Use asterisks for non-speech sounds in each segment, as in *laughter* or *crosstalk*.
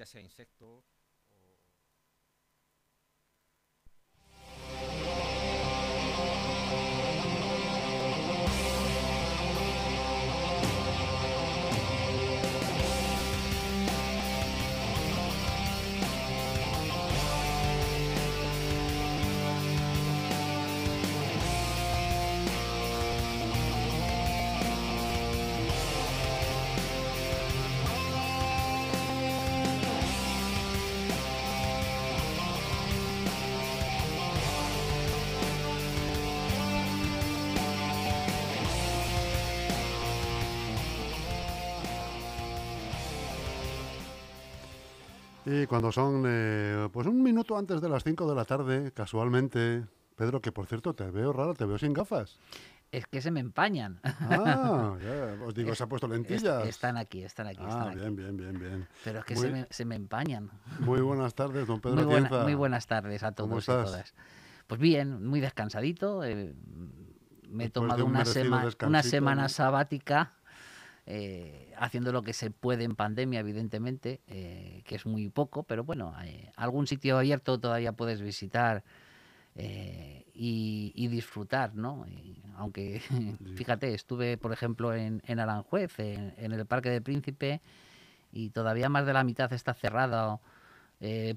ya sea insecto Y cuando son eh, pues un minuto antes de las 5 de la tarde, casualmente, Pedro, que por cierto te veo raro, te veo sin gafas. Es que se me empañan. Ah, *laughs* ya, os digo, se ha puesto lentillas. están aquí, están aquí. Ah, están bien, bien, bien, bien. Pero es que Muy- se, me, se me empañan. Muy buenas tardes, don Pedro Muy, buena- Atienza. muy buenas tardes a ¿Cómo todos y todas. Pues bien, muy descansadito. eh, me he tomado de un una, sema- una semana sabática, eh, haciendo lo que se puede en pandemia, evidentemente, eh, que es muy poco, pero bueno, eh, algún sitio abierto todavía puedes visitar eh, y, disfrutar, ¿no? Aunque, *laughs* fíjate, estuve, por ejemplo, en, en Aranjuez, en, en el Parque del Príncipe, y todavía más de la mitad está cerrado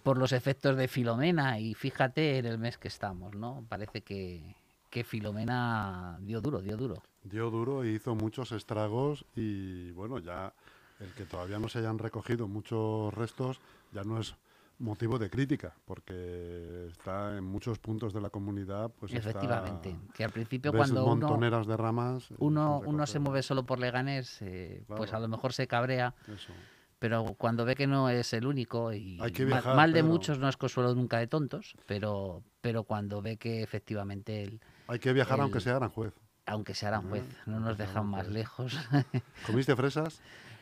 por los efectos de Filomena, y fíjate en el mes que estamos, ¿no? Parece que, que Filomena dio duro, dio duro. Dio duro y hizo muchos estragos y bueno, ya el que todavía no se hayan recogido muchos restos ya no es motivo de crítica, porque está en muchos puntos de la comunidad, pues está- Efectivamente, que al principio cuando uno, montoneras de ramas. eh, uno, uno se mueve solo por Leganés, eh, pues Claro. a lo mejor se cabrea, Eso. pero cuando ve que no es el único, y Hay que mal- viajar, mal, de Pedro. muchos no es consuelo nunca de tontos, pero, pero cuando ve que efectivamente, el, Hay que viajar aunque el- sea Aranjuez. aunque se harán juez, no aunque nos dejan Aranjuez. más lejos. *laughs* ¿Comiste fresas?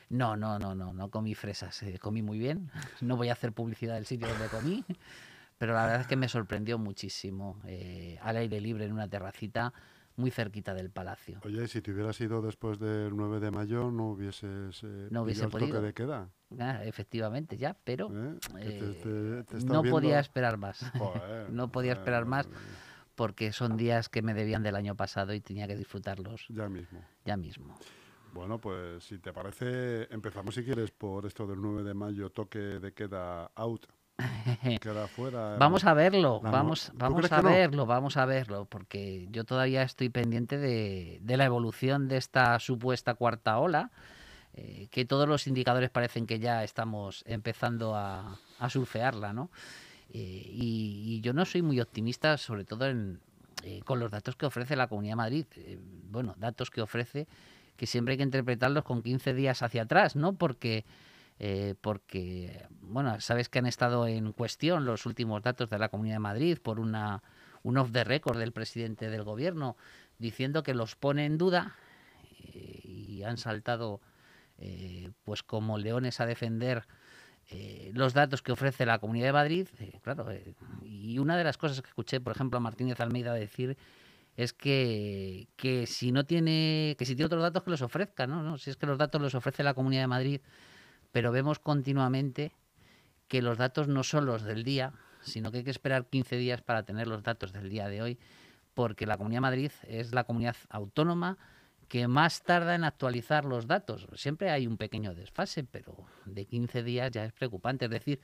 No, no, no, no, no comí fresas, eh, comí muy bien. *laughs* No voy a hacer publicidad del sitio donde comí, *laughs* pero la verdad es que me sorprendió muchísimo eh, al aire libre en una terracita muy cerquita del palacio. Oye, si te hubieras ido después del 9 de mayo, no hubieses eh, No hubiese el toque podido. de queda. Ah, efectivamente, ya, pero ¿eh? Te- eh, te- te estás no podía viendo- esperar más. Joder, no podía joder, esperar más mía. Porque son días que me debían del año pasado y tenía que disfrutarlos Ya mismo. ya mismo. Bueno, pues si te parece, empezamos si quieres por esto del 9 de mayo, toque de queda out. *laughs* Queda fuera. Vamos a verlo, la vamos, ¿Tú vamos a no? verlo, vamos a verlo, porque yo todavía estoy pendiente de, de la evolución de esta supuesta cuarta ola, eh, que todos los indicadores parecen que ya estamos empezando a, a surfearla, ¿no? Eh, y, y yo no soy muy optimista, sobre todo en, eh, con los datos que ofrece la Comunidad de Madrid. Eh, bueno, datos que ofrece que siempre hay que interpretarlos con 15 días hacia atrás, ¿no? Porque eh, porque, bueno, sabes que han estado en cuestión los últimos datos de la Comunidad de Madrid por una, un off the record del presidente del gobierno diciendo que los pone en duda y han saltado eh, pues como leones a defender eh, los datos que ofrece la Comunidad de Madrid, eh, claro, eh, y una de las cosas que escuché, por ejemplo, a Martínez Almeida decir es que, que si no tiene, que si tiene otros datos que los ofrezca, ¿no? ¿no? Si es que los datos los ofrece la Comunidad de Madrid, pero vemos continuamente que los datos no son los del día, sino que hay que esperar 15 días para tener los datos del día de hoy, porque la Comunidad de Madrid es la comunidad autónoma que más tarda en actualizar los datos. Siempre hay un pequeño desfase, pero de 15 días ya es preocupante. Es decir,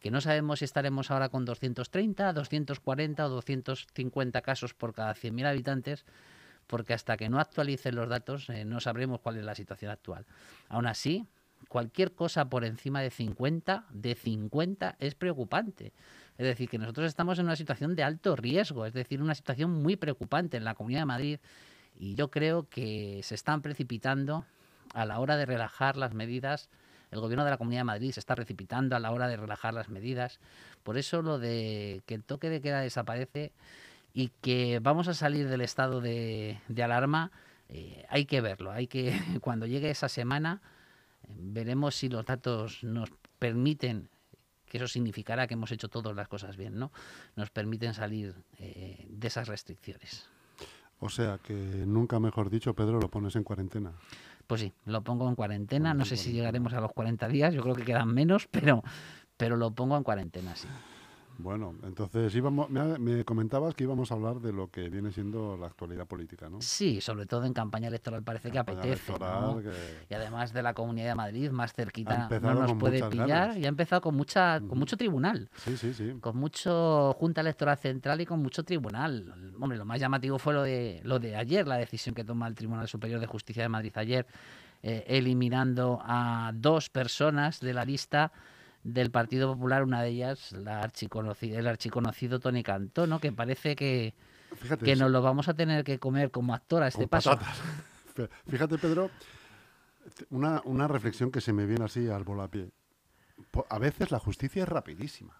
que no sabemos si estaremos ahora con 230, 240 o 250 casos por cada 100.000 habitantes, porque hasta que no actualicen los datos eh, no sabremos cuál es la situación actual. Aún así, cualquier cosa por encima de 50, de 50 es preocupante. Es decir, que nosotros estamos en una situación de alto riesgo, es decir, una situación muy preocupante en la Comunidad de Madrid y yo creo que se están precipitando a la hora de relajar las medidas. El gobierno de la Comunidad de Madrid se está precipitando a la hora de relajar las medidas. Por eso lo de que el toque de queda desaparece y que vamos a salir del estado de, alarma, eh, hay que verlo. Hay que *laughs* cuando llegue esa semana eh, veremos si los datos nos permiten que eso significará que hemos hecho todas las cosas bien, ¿no? Nos permiten salir eh, de esas restricciones. O sea, que nunca mejor dicho, Pedro, lo pones en cuarentena. Pues sí, lo pongo en cuarentena. No en sé si llegaremos a los 40 días, yo creo que quedan menos, pero, pero lo pongo en cuarentena, sí. Bueno, entonces íbamos, me, me, comentabas que íbamos a hablar de lo que viene siendo la actualidad política, ¿no? Sí, sobre todo en campaña electoral parece que apetece. ¿no? que... Y además de la Comunidad de Madrid, más cerquita, no nos puede pillar. Y ha empezado con mucha, con mucho tribunal. Sí, sí, sí. Con mucho Junta Electoral Central y con mucho tribunal. Hombre, lo más llamativo fue lo de, lo de ayer, la decisión que toma el Tribunal Superior de Justicia de Madrid ayer, eh, eliminando a dos personas de la lista del Partido Popular, una de ellas, la archiconocida, el archiconocido Tony Cantó, ¿no? que parece que, que nos lo vamos a tener que comer como actor a este paso. *laughs* Fíjate, Pedro, una, una, reflexión que se me viene así al volapié. A veces la justicia es rapidísima.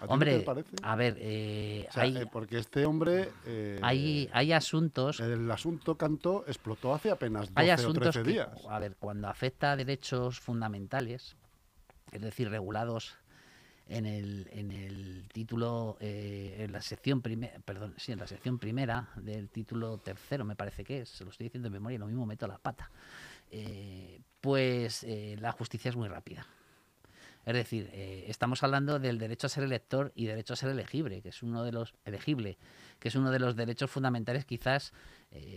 ¿A hombre, a ver, eh, hay, eh, porque este hombre... Eh, hay, hay asuntos... El asunto Cantó explotó hace apenas 12 hay asuntos o 13 días. a ver, cuando afecta a derechos fundamentales, es decir, regulados en el, en el título, eh, en la sección primera, perdón, sí, en la sección primera del título tercero, me parece que es, se lo estoy diciendo de memoria, lo mismo meto la pata, eh, pues eh, la justicia es muy rápida. Es decir, estamos hablando del derecho a ser elector y derecho a ser elegible, que es uno de los elegible, que es uno de los derechos fundamentales, quizás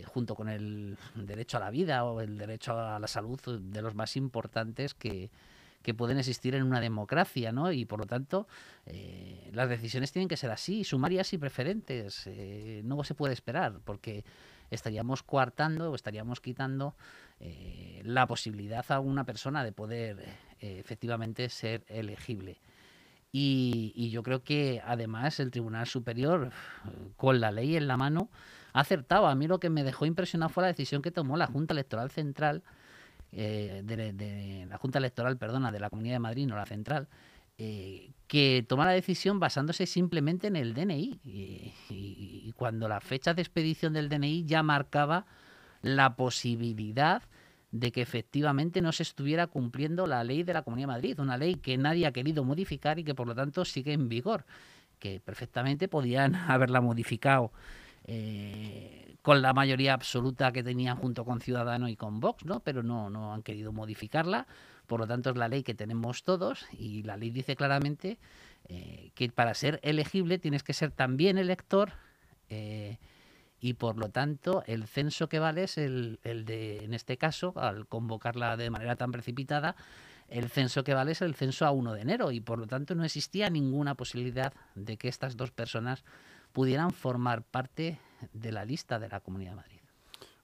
junto con el derecho a la vida o el derecho a la salud, de los más importantes que, que pueden existir en una democracia, ¿no? Y por lo tanto, eh, las decisiones tienen que ser así, sumarias y preferentes. Eh, no se puede esperar, porque estaríamos coartando o estaríamos quitando eh, la posibilidad a una persona de poder efectivamente ser elegible. Y, y, yo creo que además el Tribunal Superior, con la ley en la mano, ha acertado. A mí lo que me dejó impresionado fue la decisión que tomó la Junta Electoral Central eh, de, la Junta Electoral, perdona, de la Comunidad de Madrid, no la central, eh, que toma la decisión basándose simplemente en el DNI. Y, cuando la fecha de expedición del DNI ya marcaba la posibilidad de que efectivamente no se estuviera cumpliendo la ley de la Comunidad de Madrid, una ley que nadie ha querido modificar y que por lo tanto sigue en vigor, que perfectamente podían *laughs* haberla modificado eh, con la mayoría absoluta que tenían junto con Ciudadanos y con Vox, ¿no? Pero no, no han querido modificarla. Por lo tanto, es la ley que tenemos todos y la ley dice claramente eh, que para ser elegible tienes que ser también elector eh, y por lo tanto el censo que vale es el, el, de, en este caso, al convocarla de manera tan precipitada, el censo que vale es el censo a 1 de enero y por lo tanto no existía ninguna posibilidad de que estas dos personas pudieran formar parte de la lista de la Comunidad de Madrid.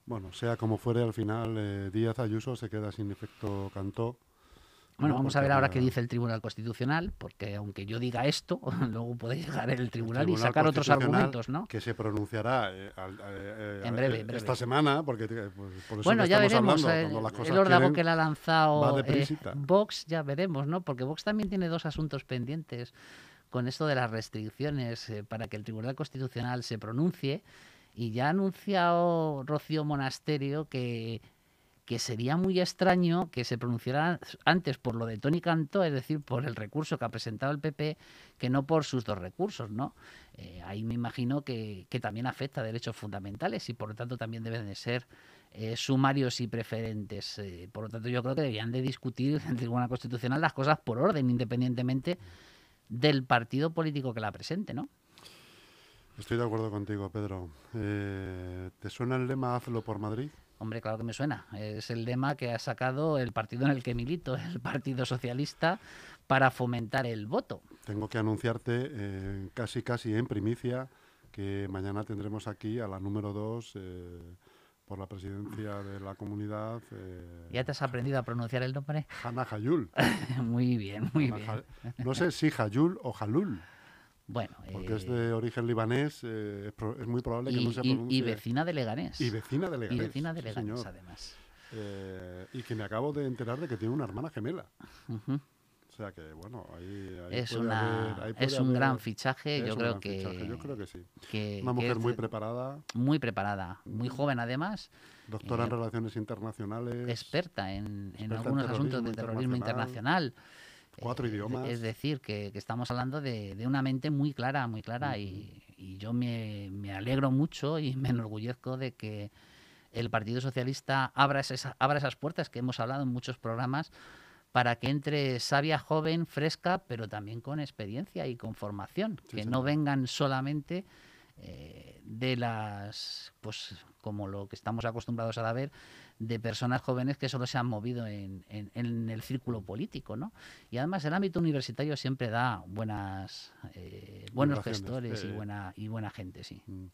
Bueno, sea como fuere, al final eh, Díaz Ayuso se queda sin efecto Cantó. Bueno, vamos a ver ahora qué dice el Tribunal Constitucional, porque aunque yo diga esto, *laughs* luego puede llegar el Tribunal, y sacar otros argumentos, ¿no? Que se pronunciará eh, eh, en, breve, esta semana, porque pues, por eso bueno, ya veremos. Hablando, las cosas el órdago que le ha lanzado Vox, ya veremos, ¿no? Porque Vox también tiene dos asuntos pendientes con esto de las restricciones eh, para que el Tribunal Constitucional se pronuncie. Y ya ha anunciado Rocío Monasterio que, que sería muy extraño que se pronunciara antes por lo de Tony Cantó, es decir, por el recurso que ha presentado el PP, que no por sus dos recursos, ¿no? Eh, ahí me imagino que, que, también afecta a derechos fundamentales y por lo tanto también deben de ser eh, sumarios y preferentes. por lo tanto, yo creo que deberían de discutir en el Tribunal Constitucional las cosas por orden, independientemente del partido político que la presente, ¿no? Estoy de acuerdo contigo, Pedro. Eh, ¿Te suena el lema Hazlo por Madrid? Hombre, claro que me suena. Es el lema que ha sacado el partido en el que milito, *laughs* el Partido Socialista, para fomentar el voto. Tengo que anunciarte eh, casi, casi en primicia que mañana tendremos aquí a la número dos eh, por la presidencia de la comunidad. Eh, ¿Ya te has aprendido a pronunciar el nombre? Hanna Hayul. *laughs* muy bien, muy bien. no sé si Hayul o Halul. Bueno, porque es de eh, origen libanés, eh, es, muy probable que no se pronuncie. Y, vecina de Leganés. Y vecina de Leganés. Y vecina de Leganés, además. y que me acabo de enterar de que tiene una hermana gemela. O sea que, bueno, ahí, es, es un gran fichaje, yo creo que... Yo creo que sí. una mujer muy preparada. Muy preparada, muy joven además. Doctora en eh, Relaciones Internacionales. Experta en, algunos asuntos de terrorismo internacional. Cuatro eh, idiomas. Es decir, que, estamos hablando de, una mente muy clara, muy clara. y, yo me, me, alegro mucho y me enorgullezco de que el Partido Socialista abra esas, abra esas puertas que hemos hablado en muchos programas para que entre sabia, joven, fresca, pero también con experiencia y con formación, que no vengan solamente eh, de las, pues como lo que estamos acostumbrados a ver, de personas jóvenes que solo se han movido en, el círculo político, ¿no? Y además el ámbito universitario siempre da buenas, eh, buenos gestores y buena y buena gente, sí. Mm.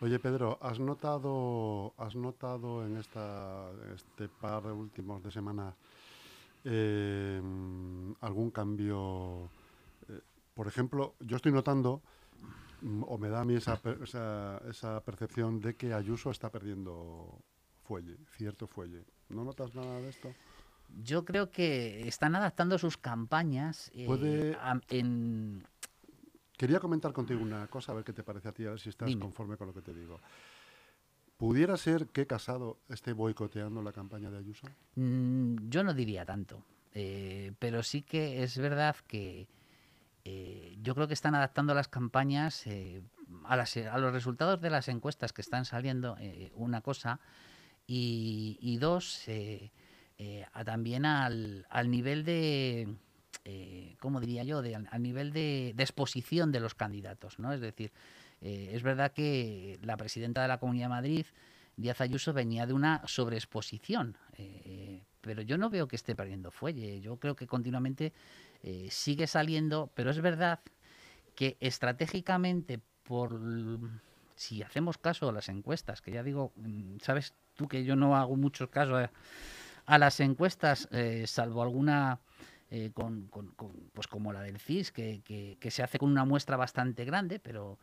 Oye Pedro, ¿has notado, has notado en esta, este par de últimos de semana eh, algún cambio? Eh, por ejemplo, yo estoy notando mm, o me da a mí esa, esa, esa percepción de que Ayuso está perdiendo fuelle, cierto fuelle. ¿No notas nada de esto? Yo creo que están adaptando sus campañas eh, en... Quería comentar contigo una cosa, a ver qué te parece a ti, a ver si estás conforme con lo que te digo. ¿Pudiera ser que Casado esté boicoteando la campaña de Ayuso? Mm, yo no diría tanto, eh, pero sí que es verdad que eh, yo creo que están adaptando las campañas a, a, los resultados de las encuestas que están saliendo. una cosa y, dos, eh, eh, también al, nivel de, eh, ¿cómo diría yo?, de, al nivel de, exposición de los candidatos, ¿no? Es decir, es verdad que la presidenta de la Comunidad de Madrid, Díaz Ayuso, venía de una sobreexposición, pero yo no veo que esté perdiendo fuelle, yo creo que continuamente sigue saliendo, pero es verdad que estratégicamente por si hacemos caso a las encuestas, que ya digo, mm, sabes tú que yo no hago mucho caso a, las encuestas, eh, salvo alguna eh, con, pues como la del CIS, que, se hace con una muestra bastante grande, pero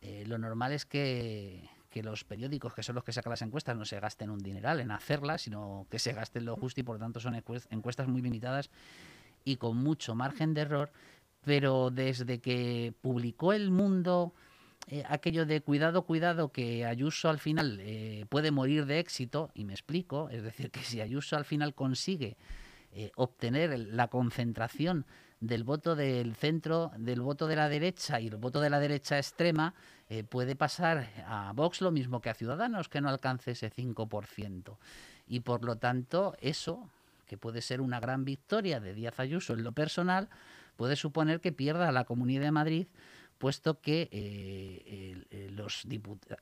eh, lo normal es que, los periódicos, que son los que sacan las encuestas, no se gasten un dineral en hacerlas, sino que se gasten lo justo y por tanto son encuestas muy limitadas y con mucho margen de error. Pero desde que publicó El Mundo eh, aquello de cuidado, cuidado, que Ayuso al final eh, puede morir de éxito, y me explico, es decir, que si Ayuso al final consigue obtener la concentración del voto del centro, del voto de la derecha y el voto de la derecha extrema, puede pasar a Vox lo mismo que a Ciudadanos, que no alcance ese 5%. Y por lo tanto, eso, que puede ser una gran victoria de Díaz Ayuso en lo personal, puede suponer que pierda la Comunidad de Madrid puesto que eh, los,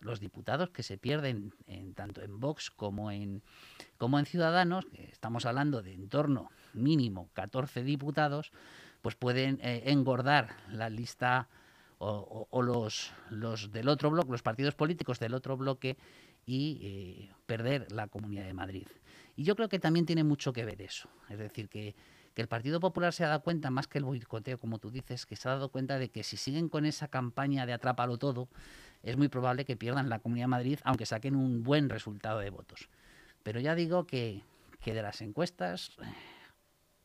los, diputados que se pierden en, tanto en Vox como en, como en Ciudadanos, estamos hablando de en torno mínimo 14 diputados, pues pueden eh, engordar la lista o, los, los del otro bloque, los partidos políticos del otro bloque y eh, perder la Comunidad de Madrid. Y yo creo que también tiene mucho que ver eso. Es decir, que que el Partido Popular se ha dado cuenta, más que el boicoteo, como tú dices, que se ha dado cuenta de que si siguen con esa campaña de atrápalo todo, es muy probable que pierdan la Comunidad de Madrid, aunque saquen un buen resultado de votos. Pero ya digo que, de las encuestas eh,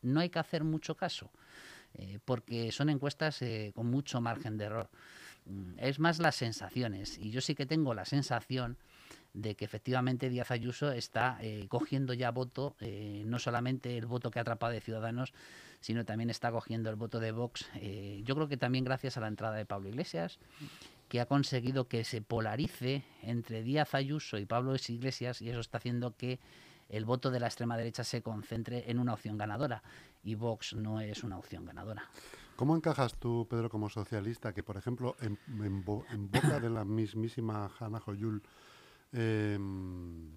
no hay que hacer mucho caso, eh, porque son encuestas eh, con mucho margen de error. Mm, es más las sensaciones, y yo sí que tengo la sensación de que efectivamente Díaz Ayuso está eh, cogiendo ya voto, eh, no solamente el voto que ha atrapado de Ciudadanos, sino también está cogiendo el voto de Vox. Eh, yo creo que también gracias a la entrada de Pablo Iglesias, que ha conseguido que se polarice entre Díaz Ayuso y Pablo Iglesias, y eso está haciendo que el voto de la extrema derecha se concentre en una opción ganadora, y Vox no es una opción ganadora. ¿Cómo encajas tú, Pedro, como socialista, que por ejemplo en, en boca de la mismísima Hanna Joyul, Em,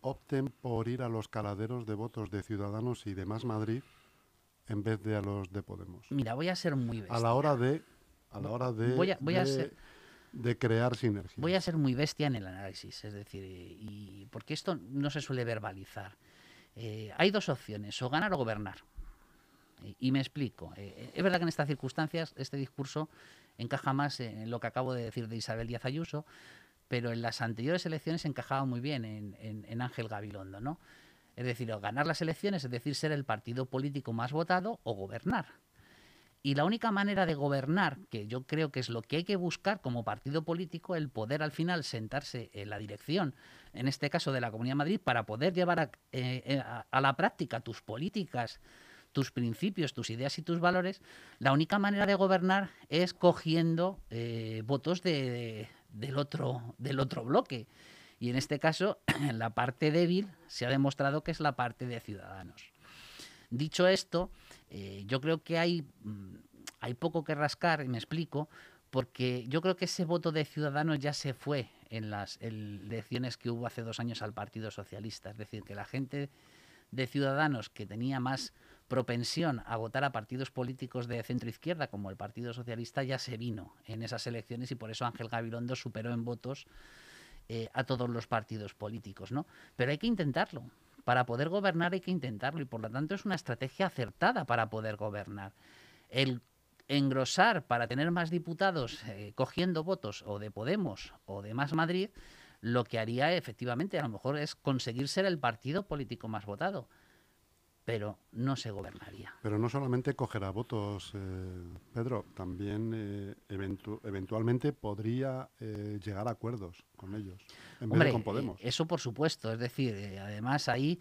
opten por ir a los caladeros de votos de Ciudadanos y de Más Madrid en vez de a los de Podemos. Mira, voy a ser muy bestia. A la hora de, a la hora de, voy de, crear sinergia. Voy a ser muy bestia en el análisis, es decir, y porque esto no se suele verbalizar. Eh, hay dos opciones, o ganar o gobernar. Y, me explico. Eh, es verdad que en estas circunstancias este discurso encaja más en lo que acabo de decir de Isabel Díaz Ayuso, pero en las anteriores elecciones encajaba muy bien en, Ángel Gabilondo, ¿no? Es decir, o ganar las elecciones, es decir, ser el partido político más votado o gobernar. Y la única manera de gobernar, que yo creo que es lo que hay que buscar como partido político, el poder al final sentarse en la dirección, en este caso de la Comunidad de Madrid, para poder llevar a, eh, la práctica tus políticas, tus principios, tus ideas y tus valores, la única manera de gobernar es cogiendo eh, votos de, del otro, del otro bloque. Y en este caso, *clears throat* la parte débil se ha demostrado que es la parte de Ciudadanos. Dicho esto, eh, yo creo que hay, mm, hay poco que rascar, y me explico, porque yo creo que ese voto de Ciudadanos ya se fue en las elecciones que hubo hace dos años al Partido Socialista. Es decir, que la gente de Ciudadanos que tenía más propensión a votar a partidos políticos de centro izquierda como el Partido Socialista ya se vino en esas elecciones y por eso Ángel Gabilondo superó en votos eh, a todos los partidos políticos, ¿no? Pero hay que intentarlo. Para poder gobernar hay que intentarlo y por lo tanto es una estrategia acertada para poder gobernar. El engrosar para tener más diputados eh, cogiendo votos o de Podemos o de Más Madrid, lo que haría efectivamente a lo mejor es conseguir ser el partido político más votado pero no se gobernaría. Pero no solamente cogerá votos, eh, Pedro, también eh, eventualmente podría eh, llegar a acuerdos con ellos, en vez de con Podemos. eso por supuesto, es decir, además ahí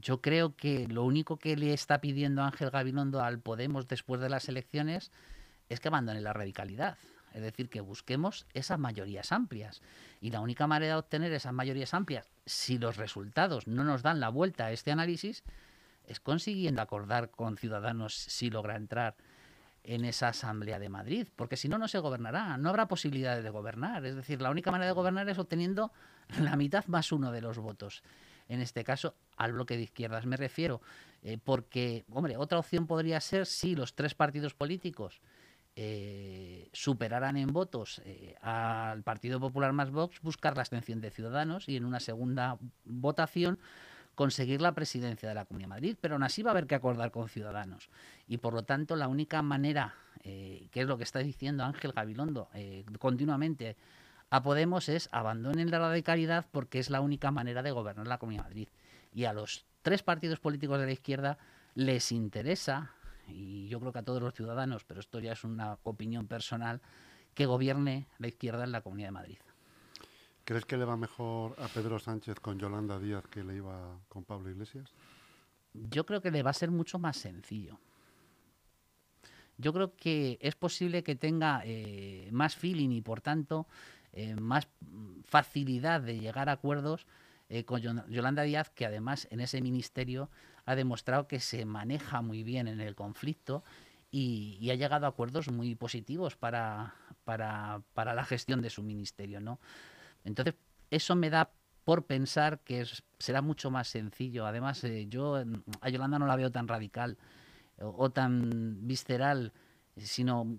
yo creo que lo único que le está pidiendo Ángel Gabilondo al Podemos después de las elecciones es que abandone la radicalidad. Es decir, que busquemos esas mayorías amplias. Y la única manera de obtener esas mayorías amplias, si los resultados no nos dan la vuelta a este análisis, es consiguiendo acordar con Ciudadanos si logra entrar en esa Asamblea de Madrid, porque si no, no se gobernará, no habrá posibilidades de gobernar. Es decir, la única manera de gobernar es obteniendo la mitad más uno de los votos. En este caso, al bloque de izquierdas me refiero, eh, porque, hombre, otra opción podría ser si los tres partidos políticos eh, superaran en votos eh, al Partido Popular más Vox, buscar la abstención de Ciudadanos y en una segunda votación conseguir la presidencia de la Comunidad de Madrid, pero aún así va a haber que acordar con Ciudadanos. Y por lo tanto, la única manera, eh, que es lo que está diciendo Ángel Gabilondo continuamente a Podemos, es abandonen la radicalidad porque es la única manera de gobernar la Comunidad de Madrid. Y a los tres partidos políticos de la izquierda les interesa y yo creo que a todos los ciudadanos, pero esto ya es una opinión personal, que gobierne la izquierda en la Comunidad de Madrid. ¿Crees que le va mejor a Pedro Sánchez con Yolanda Díaz que le iba con Pablo Iglesias? Yo creo que le va a ser mucho más sencillo. Yo creo que es posible que tenga eh, más feeling y por tanto eh, más facilidad de llegar a acuerdos eh, con Yolanda Díaz, que además en ese ministerio ha demostrado que se maneja muy bien en el conflicto y, ha llegado a acuerdos muy positivos para, para, la gestión de su ministerio. ¿no? Entonces, eso me da por pensar que será mucho más sencillo. Además, eh, yo a Yolanda no la veo tan radical o, tan visceral, sino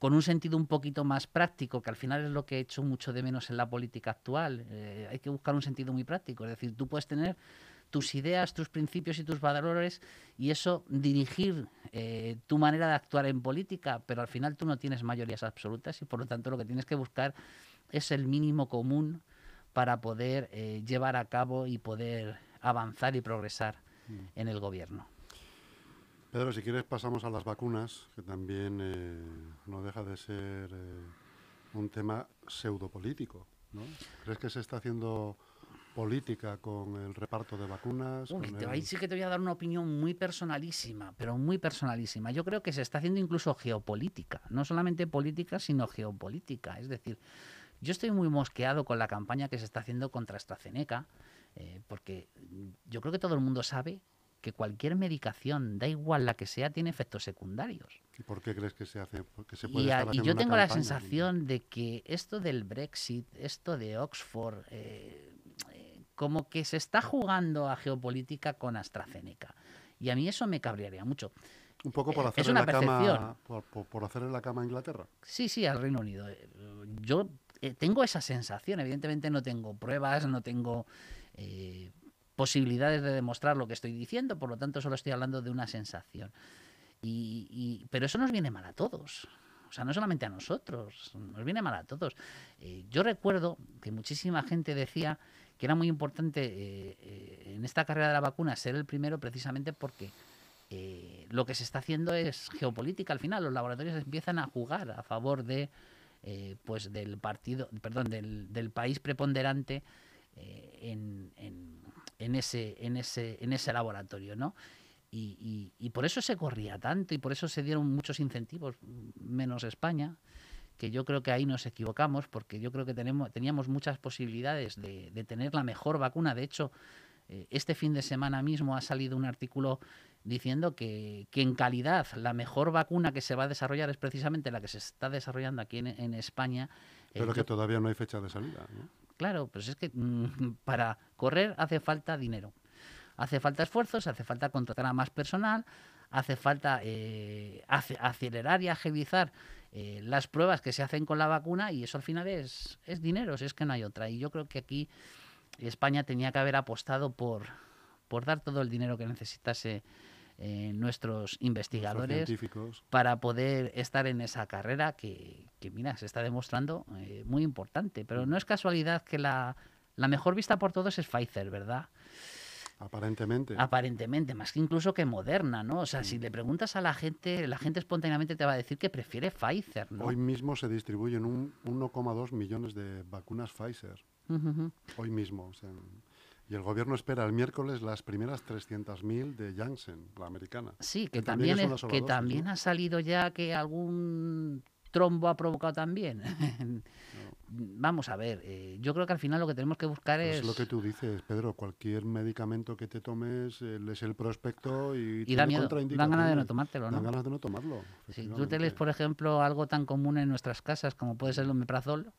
con un sentido un poquito más práctico, que al final es lo que he hecho mucho de menos en la política actual. Eh, hay que buscar un sentido muy práctico. Es decir, tú puedes tener tus ideas, tus principios y tus valores y eso dirigir eh, tu manera de actuar en política, pero al final tú no tienes mayorías absolutas y por lo tanto lo que tienes que buscar es el mínimo común para poder eh, llevar a cabo y poder avanzar y progresar mm. en el gobierno. Pedro, si quieres pasamos a las vacunas, que también eh, no deja de ser un tema pseudopolítico. ¿no? ¿Crees que se está haciendo política con el reparto de vacunas. Ahí sí que te voy a dar una opinión muy personalísima, pero muy personalísima. Yo creo que se está haciendo incluso geopolítica, no solamente política, sino geopolítica. Es decir, yo estoy muy mosqueado con la campaña que se está haciendo contra AstraZeneca, eh, porque yo creo que todo el mundo sabe que cualquier medicación, da igual la que sea, tiene efectos secundarios. ¿Y por qué crees que se hace? Porque se puede y, y yo tengo la sensación de que esto del Brexit, esto de Oxford, eh, como que se está jugando a geopolítica con AstraZeneca. Y a mí eso me cabrearía mucho. Un poco por eh, hacerle, la, cama, por, hacerle la cama a Inglaterra. Sí, sí, al Reino Unido. Eh, yo eh, tengo esa sensación. Evidentemente no tengo pruebas, no tengo posibilidades de demostrar lo que estoy diciendo, por lo tanto solo estoy hablando de una sensación. Y, pero eso nos viene mal a todos. O sea, no solamente a nosotros, nos viene mal a todos. yo recuerdo que muchísima gente decía que era muy importante eh, eh, en esta carrera de la vacuna ser el primero precisamente porque eh, lo que se está haciendo es geopolítica al final. Los laboratorios empiezan a jugar a favor de pues del partido, perdón, del, país preponderante en, ese, en, ese, en ese laboratorio, ¿no? Y, y, por eso se corría tanto y por eso se dieron muchos incentivos, menos España, que yo creo que ahí nos equivocamos porque yo creo que tenemos, teníamos muchas posibilidades de, tener la mejor vacuna. De hecho, Eh, este fin de semana mismo ha salido un artículo diciendo que, que, en calidad la mejor vacuna que se va a desarrollar es precisamente la que se está desarrollando aquí en, en España. Pero que todavía no hay fecha de salida. ¿no? Claro, pues es que mmm, *laughs* para correr hace falta dinero. Hace falta esfuerzos, hace falta contratar a más personal, hace falta eh, acelerar y agilizar eh, las pruebas que se hacen con la vacuna y eso al final es, es dinero, si es que no hay otra. Y yo creo que aquí España tenía que haber apostado por, por dar todo el dinero que necesitase eh, nuestros investigadores para poder estar en esa carrera que, que mira, se está demostrando eh, muy importante. Pero no es casualidad que la, la mejor vista por todos es Pfizer, ¿verdad? Aparentemente. Aparentemente, más que incluso que Moderna, ¿no? O sea, si le preguntas a la gente, la gente espontáneamente te va a decir que prefiere Pfizer, ¿no? Hoy mismo se distribuyen un 1,2 millones de vacunas Pfizer. Uh -huh. Hoy mismo. O sea, y el gobierno espera el miércoles las primeras 300.000 de Janssen, la americana. Sí, que, que también, también, es, que dosis, también ¿no? ha salido ya que algún trombo ha provocado también. *laughs* no. Vamos a ver, eh, yo creo que al final lo que tenemos que buscar pues es... Es lo que tú dices, Pedro, cualquier medicamento que te tomes, eh, lees el prospecto y... Y da miedo, dan ganas de no tomártelo, ¿no? Dan ganas de no tomarlo. Si tú te lees, por ejemplo, algo tan común en nuestras casas como puede ser el omeprazol,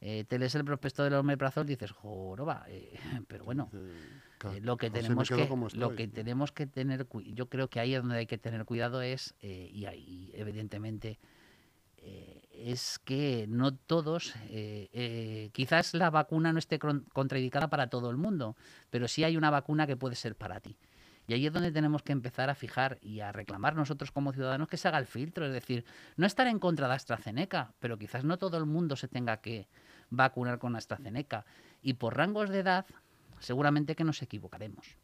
eh, te lees el prospecto del omeprazol y dices, joroba, eh, pero bueno, eh, lo que tenemos que lo que tenemos que tener, yo creo que ahí es donde hay que tener cuidado es, eh, y ahí evidentemente, es que no todos, quizás la vacuna no esté contraindicada para todo el mundo, pero sí hay una vacuna que puede ser para ti. Y ahí es donde tenemos que empezar a fijar y a reclamar nosotros como ciudadanos que se haga el filtro. Es decir, no estar en contra de AstraZeneca, pero quizás no todo el mundo se tenga que vacunar con AstraZeneca. Y por rangos de edad, seguramente que nos equivocaremos.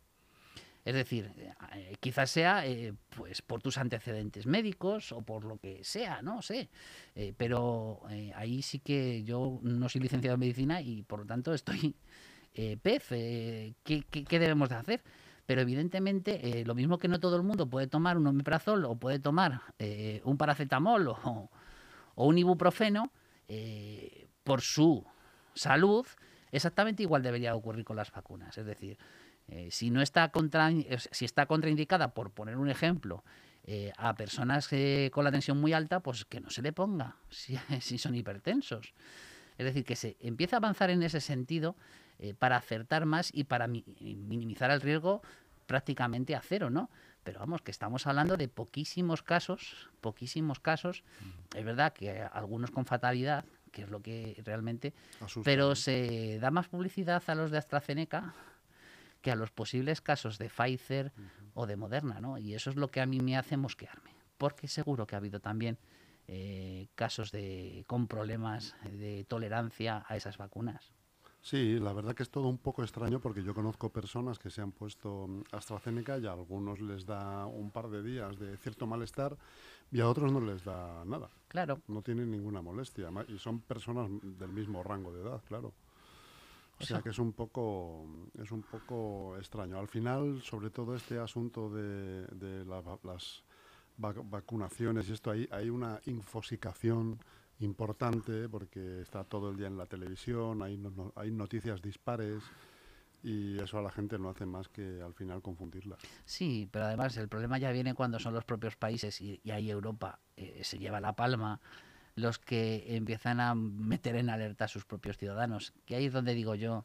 Es decir, eh, quizás sea eh, pues por tus antecedentes médicos o por lo que sea, no sé. Eh, pero ahí sí que yo no soy licenciado en medicina y por lo tanto estoy pez. ¿qué, qué, debemos de hacer? pero evidentemente lo mismo que no todo el mundo puede tomar un omeprazol o puede tomar un paracetamol o, un ibuprofeno por su salud, exactamente igual debería ocurrir con las vacunas. Es decir, si no está contra, si está contraindicada, por poner un ejemplo, a personas con la tensión muy alta, pues que no se le ponga *laughs* si, si son hipertensos. Es decir, que se empieza a avanzar en ese sentido eh, para acertar más y para mi minimizar el riesgo prácticamente a cero, ¿no? Pero vamos, que estamos hablando de poquísimos casos, poquísimos casos. Mm. Es verdad que algunos con fatalidad, que es lo que realmente... Asusta, pero ¿no? se da más publicidad a los de AstraZeneca que a los posibles casos de Pfizer uh -huh. o de Moderna, ¿no? Y eso es lo que a mí me hace mosquearme. Porque seguro que ha habido también eh, casos de, con problemas de tolerancia a esas vacunas. Sí, la verdad que es todo un poco extraño porque yo conozco personas que se han puesto mm, AstraZeneca y a algunos les da un par de días de cierto malestar y a otros no les da nada. Claro. No tienen ninguna molestia y son personas del mismo rango de edad, claro. O sea que es un poco es un poco extraño. Al final, sobre todo este asunto de, de la, las vacunaciones y esto, hay, hay una infosicación importante porque está todo el día en la televisión, hay, no, hay noticias dispares y eso a la gente no hace más que al final confundirla. Sí, pero además el problema ya viene cuando son los propios países y, y ahí Europa eh, se lleva la palma los que empiezan a meter en alerta a sus propios ciudadanos, que ahí es donde digo yo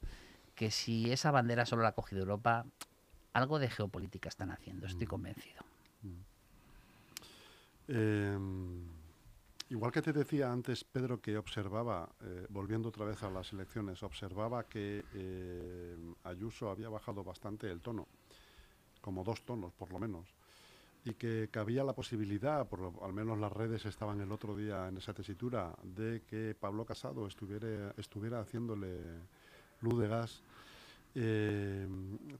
que si esa bandera solo la ha cogido Europa, algo de geopolítica están haciendo, estoy mm. convencido. Mm. Eh, Igual que te decía antes, Pedro, que observaba, eh, volviendo otra vez a las elecciones, observaba que eh, Ayuso había bajado bastante el tono, como dos tonos por lo menos, y que cabía la posibilidad, al menos las redes estaban el otro día en esa tesitura, de que Pablo Casado estuviera, estuviera haciéndole luz de gas. Eh,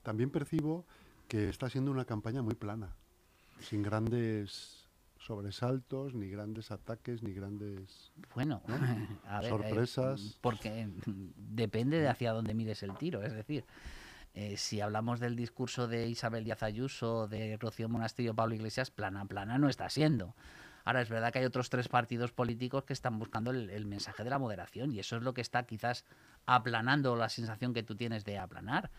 también percibo que está siendo una campaña muy plana, sin grandes sobresaltos, ni grandes ataques, ni grandes bueno, ¿no? *laughs* a ver, sorpresas. Eh, porque depende de hacia dónde mires el tiro. Es decir, eh, si hablamos del discurso de Isabel Díaz Ayuso, de Rocío Monasterio, Pablo Iglesias, plana, plana no está siendo. Ahora es verdad que hay otros tres partidos políticos que están buscando el, el mensaje de la moderación y eso es lo que está quizás aplanando la sensación que tú tienes de aplanar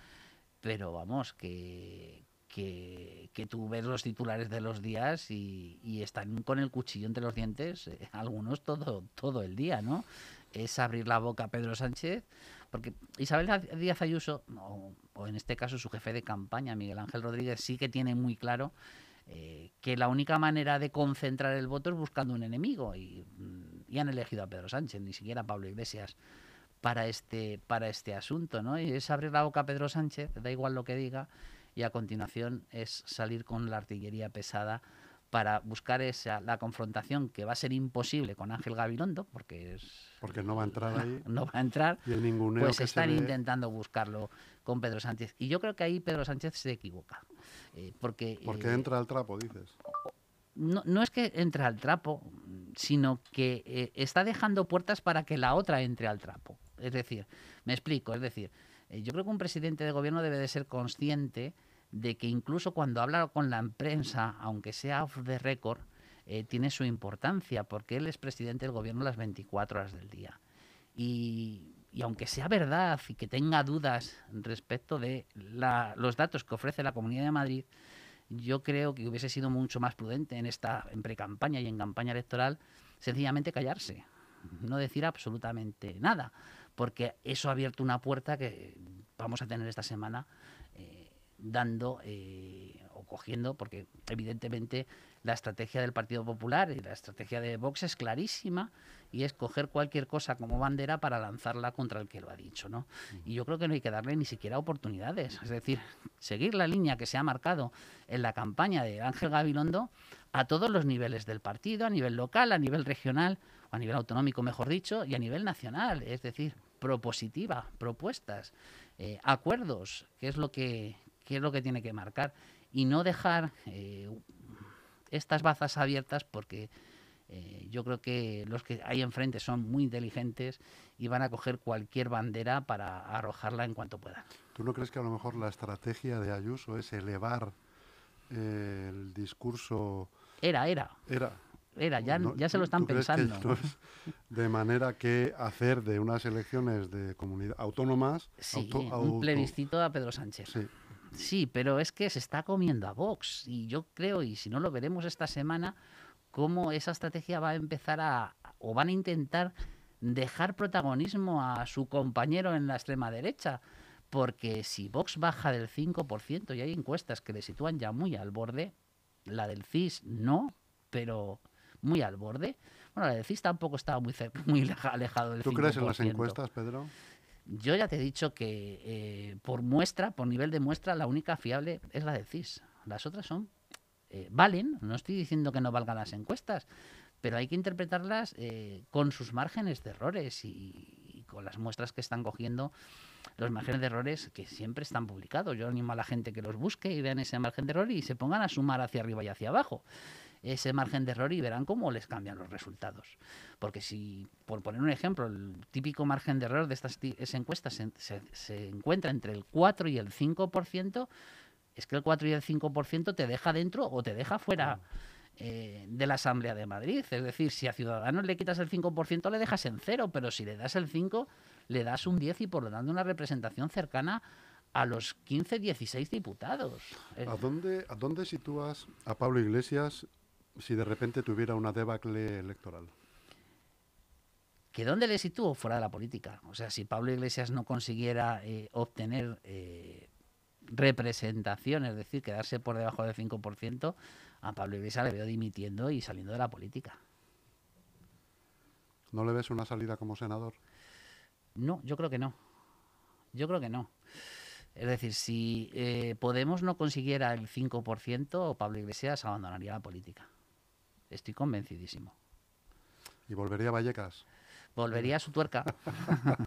pero vamos, que, que, que, tú ves los titulares de los días y, y están con el cuchillo entre los dientes, eh, *laughs* algunos todo, todo el día, ¿no? Es abrir la boca a Pedro Sánchez, porque Isabel Díaz Ayuso, o, o en este caso su jefe de campaña, Miguel Ángel Rodríguez, sí que tiene muy claro eh, que la única manera de concentrar el voto es buscando un enemigo y, han elegido a Pedro Sánchez, ni siquiera a Pablo Iglesias para este, para este asunto, ¿no? Es abrir la boca a Pedro Sánchez, da igual lo que diga, y a continuación es salir con la artillería pesada para buscar esa la confrontación que va a ser imposible con Ángel Gabilondo porque es porque no va a entrar ahí. *laughs* No va a entrar. Y el pues están intentando buscarlo con Pedro Sánchez. Y yo creo que ahí Pedro Sánchez se equivoca eh, porque porque eh, entra al trapo dices. no, no es que entre al trapo sino que eh, está dejando puertas para que la otra entre al trapo. Es decir me explico es decir eh, yo creo que un presidente de gobierno debe de ser consciente de que incluso cuando habla con la prensa, aunque sea off the record, eh, tiene su importancia, porque él es presidente del gobierno las 24 horas del día. Y, y aunque sea verdad y que tenga dudas respecto de los datos que ofrece la Comunidad de Madrid, yo creo que hubiese sido mucho más prudente en esta en pre-campaña y en campaña electoral sencillamente callarse, no decir absolutamente nada, porque eso ha abierto una puerta que vamos a tener esta semana dando eh, o cogiendo, porque evidentemente la estrategia del Partido Popular y la estrategia de Vox es clarísima y es coger cualquier cosa como bandera para lanzarla contra el que lo ha dicho, ¿no? Y yo creo que no hay que darle ni siquiera oportunidades, es decir, seguir la línea que se ha marcado en la campaña de Ángel Gabilondo a todos los niveles del partido, a nivel local, a nivel regional, o a nivel autonómico, mejor dicho, y a nivel nacional, es decir, propositiva, propuestas, eh, acuerdos, que es lo que, que es lo que tiene que marcar y no dejar eh, estas bazas abiertas porque eh, yo creo que los que hay enfrente son muy inteligentes y van a coger cualquier bandera para arrojarla en cuanto puedan. ¿Tú no crees que a lo mejor la estrategia de Ayuso es elevar eh, el discurso? Era, era. Era. Era, ya, No, ya se lo ¿tú- están pensando. es de manera que hacer de unas elecciones de comunidad autónomas Sí, auto- un plebiscito a Pedro Sánchez. Sí, Sí, pero es que se está comiendo a Vox y yo creo, y si no lo veremos esta semana, cómo esa estrategia va a empezar a, o van a intentar dejar protagonismo a su compañero en la extrema derecha, porque si Vox baja del 5%, y hay encuestas que le sitúan ya muy al borde, la del CIS no, pero muy al borde. Bueno, la del CIS tampoco estaba muy, *laughs* muy leja- alejado del 5%. ¿Tú crees en las encuestas, Pedro? Yo ya te he dicho que eh, por muestra, por nivel de muestra, la única fiable es la del CIS. Las otras son eh, valen, no estoy diciendo que no valgan las encuestas, pero hay que interpretarlas eh, con sus márgenes de errores y, y con las muestras que están cogiendo los márgenes de errores que siempre están publicados. Yo animo a la gente que los busque y vean ese margen de error y se pongan a sumar hacia arriba y hacia abajo ese margen de error y verán cómo les cambian los resultados. Porque si, por poner un ejemplo, el típico margen de error de estas encuestas se, se- se encuentra entre el 4 y el 5%, es que el 4 y el 5% te deja dentro o te deja fuera eh, de la Asamblea de Madrid. Es decir, si a Ciudadanos le quitas el 5%, le dejas en cero, pero si le das el 5%, le das un 10% y por lo tanto una representación cercana a los 15, 16 diputados. ¿A dónde, ¿A dónde sitúas a Pablo Iglesias si de repente tuviera una debacle electoral? ¿Que dónde le sitúo? Fuera de la política. O sea, si Pablo Iglesias no consiguiera eh, obtener eh, representación, es decir, quedarse por debajo del 5%, a Pablo Iglesias le veo dimitiendo y saliendo de la política. ¿No le ves una salida como senador? No, yo creo que no. Yo creo que no. Es decir, si eh, Podemos no consiguiera el 5%, Pablo Iglesias abandonaría la política. Estoy convencidísimo. ¿Y volvería a Vallecas? Volvería a su tuerca, *laughs*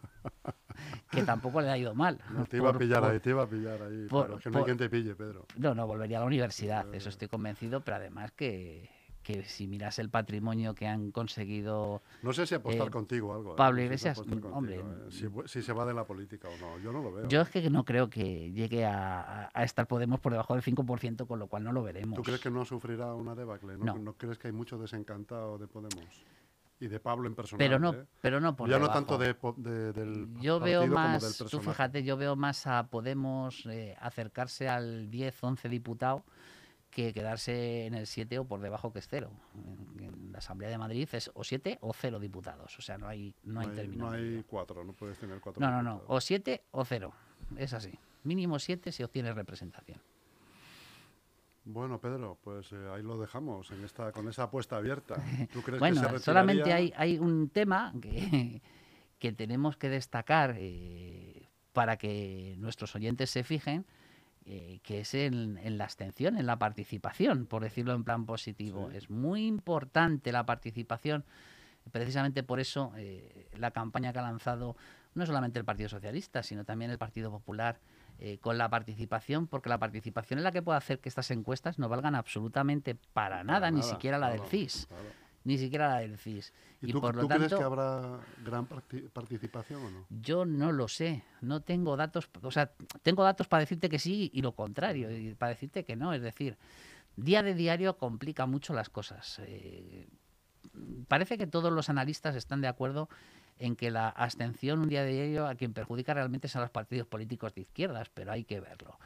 *laughs* que tampoco le ha ido mal. No, te iba a pillar por- ahí, te iba a pillar ahí. por- Claro, es que no hay quien te pille, Pedro. No, no, volvería a la universidad, eso estoy convencido, pero además que, que si miras el patrimonio que han conseguido... No sé si apostar Eh, contigo algo. ¿eh? Pablo No sé si Iglesias, mm, hombre, contigo, ¿eh? Si, se va de la política o no, yo no lo veo. Yo es que no creo que llegue a, estar Podemos por debajo del 5%, con lo cual no lo veremos. ¿Tú crees que no sufrirá una debacle? ¿No, No. ¿No crees que hay mucho desencantado de Podemos? y de Pablo en personal. pero no, ¿eh? pero no por ya no tanto de, del Yo veo partido como del más, tú fíjate, yo veo más a Podemos eh, acercarse al 10, 11 diputado que quedarse en el 7 o por debajo que es cero. En, en la Asamblea de Madrid es o 7 o 0 diputados, o sea, no hay, no hay, término no hay medio. cuatro, no puedes tener cuatro. No, no, no, o 7 o 0, es así. Mínimo 7 si obtiene representación. Bueno, Pedro, pues eh, ahí lo dejamos en esta, con esa apuesta abierta. ¿Tú crees que *laughs* Bueno, se solamente hay, hay un tema que, *laughs* que tenemos que destacar eh, para que nuestros oyentes se fijen, eh, que es en, en la abstención, en la participación, por decirlo en plan positivo. Sí. Es muy importante la participación. Precisamente por eso eh, la campaña que ha lanzado no solamente el Partido Socialista, sino también el Partido Popular, eh, con la participación, porque la participación es la que puede hacer que estas encuestas no valgan absolutamente para Para nada, ni siquiera la del CIS claro. Ni siquiera la del CIS. ¿Y, Y, tú, por tú lo crees tanto, que habrá gran parti- participación o no? yo no lo sé, no tengo datos, o sea, tengo datos para decirte que sí y lo contrario, y para decirte que no, es decir, día de diario complica mucho las cosas. Eh, parece que todos los analistas están de acuerdo en que la abstención un día de diario a quien perjudica realmente son los partidos políticos de izquierdas, pero hay que verlo.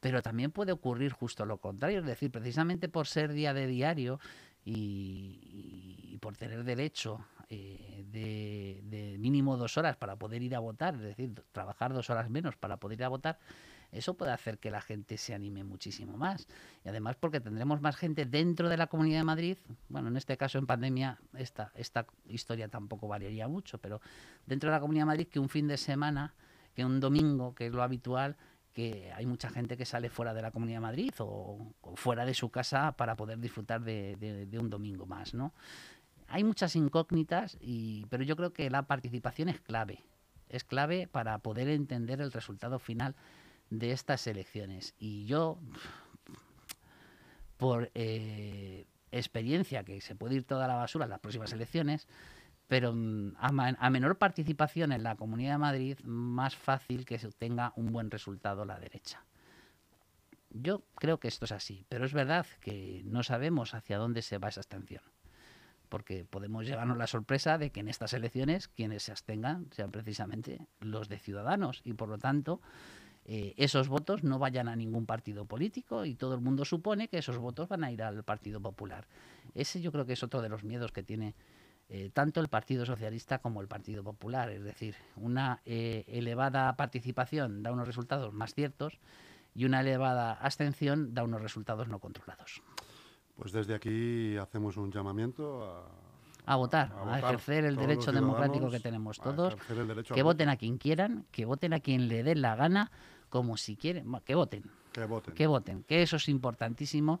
Pero también puede ocurrir justo lo contrario, es decir, precisamente por ser día de diario y, por tener derecho eh, de, de mínimo dos horas para poder ir a votar, es decir, trabajar dos horas menos para poder ir a votar, eso puede hacer que la gente se anime muchísimo más. Y además porque tendremos más gente dentro de la Comunidad de Madrid, bueno, en este caso en pandemia esta, esta historia tampoco variaría mucho, pero dentro de la Comunidad de Madrid que un fin de semana, que un domingo, que es lo habitual, que hay mucha gente que sale fuera de la Comunidad de Madrid o, fuera de su casa para poder disfrutar de un domingo más, ¿no? Hay muchas incógnitas, y, pero yo creo que la participación es clave. Es clave para poder entender el resultado final de estas elecciones. Y yo, por eh, experiencia, que se puede ir toda la basura en las próximas elecciones, pero mm, a, menor participación en la Comunidad de Madrid, más fácil que se obtenga un buen resultado la derecha. Yo creo que esto es así, pero es verdad que no sabemos hacia dónde se va esa abstención. Porque podemos llevarnos la sorpresa de que en estas elecciones quienes se abstengan sean precisamente los de Ciudadanos y por lo tanto eh, esos votos no vayan a ningún partido político y todo el mundo supone que esos votos van a ir al Partido Popular. Ese yo creo que es otro de los miedos que tiene eh, tanto el Partido Socialista como el Partido Popular. Es decir, una eh, elevada participación da unos resultados más ciertos y una elevada abstención da unos resultados no controlados. Pues desde aquí hacemos un llamamiento a, A votar, a a, votar ejercer el derecho democrático que tenemos todos, que voten a quien quieran, que voten a quien le dé la gana, como si quieren, que voten. Que voten. que voten, que eso es importantísimo.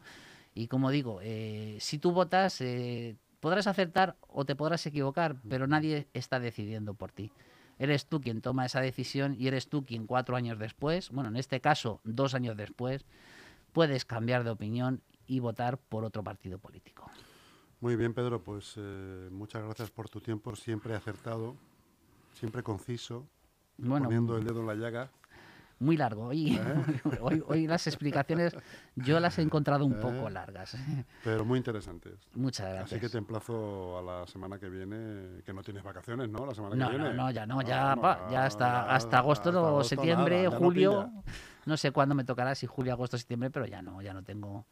Y como digo, eh, si tú votas, eh, podrás acertar o te podrás equivocar, pero nadie está decidiendo por ti. Eres tú quien toma esa decisión y eres tú quien cuatro años después, bueno, en este caso dos años después, puedes cambiar de opinión y votar por otro partido político. Muy bien, Pedro, pues eh, muchas gracias por tu tiempo, siempre acertado, siempre conciso, Bueno, poniendo el dedo en la llaga. Muy largo. Hoy, ¿Eh? *laughs* hoy, hoy las explicaciones yo las he encontrado un poco largas. *laughs* Pero muy interesantes. Muchas gracias. Así que te emplazo a la semana que viene, que no tienes vacaciones, ¿no? La semana No, que no, viene. no, ya no, Ah, ya, bueno, pa, ya hasta, ya hasta agosto, hasta agosto septiembre, nada, no julio, no sé cuándo me tocará, si julio, agosto, septiembre, pero ya no, ya no tengo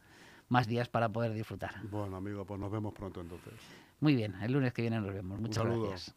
más días para poder disfrutar. Bueno, amigo, pues nos vemos pronto entonces. Muy bien, el lunes que viene nos vemos. Muchas gracias.